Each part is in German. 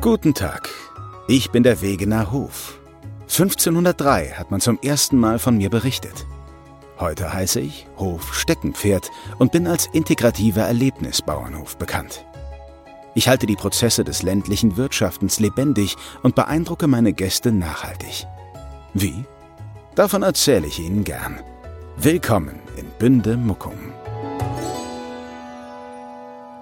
Guten Tag, ich bin der Wegener Hof. 1503 hat man zum ersten Mal von mir berichtet. Heute heiße ich Hof Steckenpferd und bin als integrativer Erlebnisbauernhof bekannt. Ich halte die Prozesse des ländlichen Wirtschaftens lebendig und beeindrucke meine Gäste nachhaltig. Wie? Davon erzähle ich Ihnen gern. Willkommen in Bünde Muckum.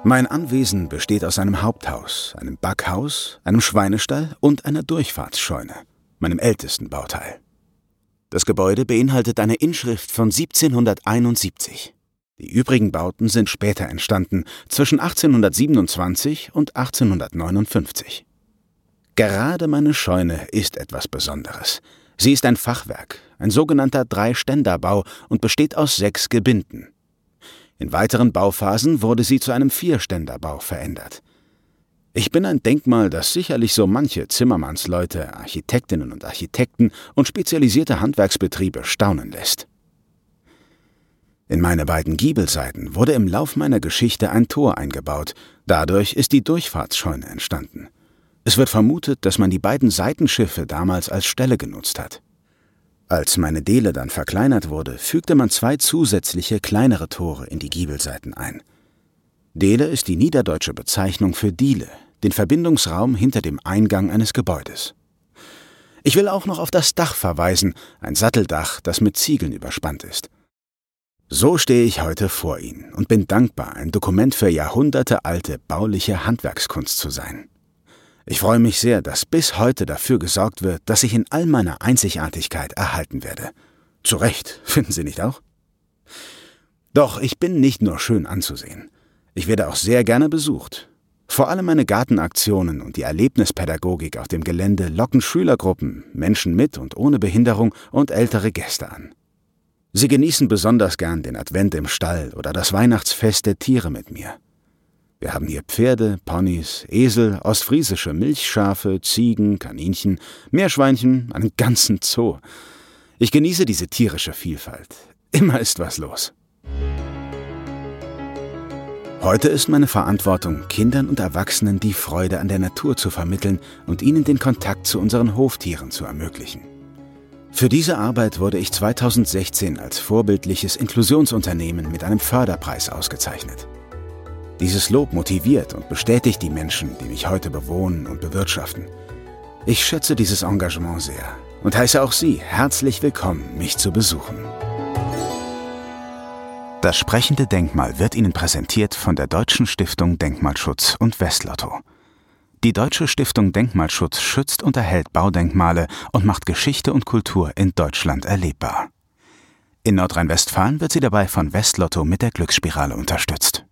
Mein Anwesen besteht aus einem Haupthaus, einem Backhaus, einem Schweinestall und einer Durchfahrtsscheune, meinem ältesten Bauteil. Das Gebäude beinhaltet eine Inschrift von 1771. Die übrigen Bauten sind später entstanden, zwischen 1827 und 1859. Gerade meine Scheune ist etwas Besonderes. Sie ist ein Fachwerk, ein sogenannter Drei-Ständer-Bau und besteht aus sechs Gebinden. In weiteren Bauphasen wurde sie zu einem Vierständerbau verändert. Ich bin ein Denkmal, das sicherlich so manche Zimmermannsleute, Architektinnen und Architekten und spezialisierte Handwerksbetriebe staunen lässt. In meine beiden Giebelseiten wurde im Lauf meiner Geschichte ein Tor eingebaut, dadurch ist die Durchfahrtsscheune entstanden. Es wird vermutet, dass man die beiden Seitenschiffe damals als Stelle genutzt hat. Als meine Dele dann verkleinert wurde, fügte man zwei zusätzliche kleinere Tore in die Giebelseiten ein. Dele ist die niederdeutsche Bezeichnung für Diele, den Verbindungsraum hinter dem Eingang eines Gebäudes. Ich will auch noch auf das Dach verweisen, ein Satteldach, das mit Ziegeln überspannt ist. So stehe ich heute vor Ihnen und bin dankbar, ein Dokument für jahrhundertealte bauliche Handwerkskunst zu sein. Ich freue mich sehr, dass bis heute dafür gesorgt wird, dass ich in all meiner Einzigartigkeit erhalten werde. Zu Recht, finden Sie nicht auch? Doch ich bin nicht nur schön anzusehen. Ich werde auch sehr gerne besucht. Vor allem meine Gartenaktionen und die Erlebnispädagogik auf dem Gelände locken Schülergruppen, Menschen mit und ohne Behinderung und ältere Gäste an. Sie genießen besonders gern den Advent im Stall oder das Weihnachtsfest der Tiere mit mir. Wir haben hier Pferde, Ponys, Esel, ostfriesische Milchschafe, Ziegen, Kaninchen, Meerschweinchen, einen ganzen Zoo. Ich genieße diese tierische Vielfalt. Immer ist was los. Heute ist meine Verantwortung, Kindern und Erwachsenen die Freude an der Natur zu vermitteln und ihnen den Kontakt zu unseren Hoftieren zu ermöglichen. Für diese Arbeit wurde ich 2016 als vorbildliches Inklusionsunternehmen mit einem Förderpreis ausgezeichnet. Dieses Lob motiviert und bestätigt die Menschen, die mich heute bewohnen und bewirtschaften. Ich schätze dieses Engagement sehr und heiße auch Sie herzlich willkommen, mich zu besuchen. Das sprechende Denkmal wird Ihnen präsentiert von der Deutschen Stiftung Denkmalschutz und Westlotto. Die Deutsche Stiftung Denkmalschutz schützt und erhält Baudenkmale und macht Geschichte und Kultur in Deutschland erlebbar. In Nordrhein-Westfalen wird sie dabei von Westlotto mit der Glücksspirale unterstützt.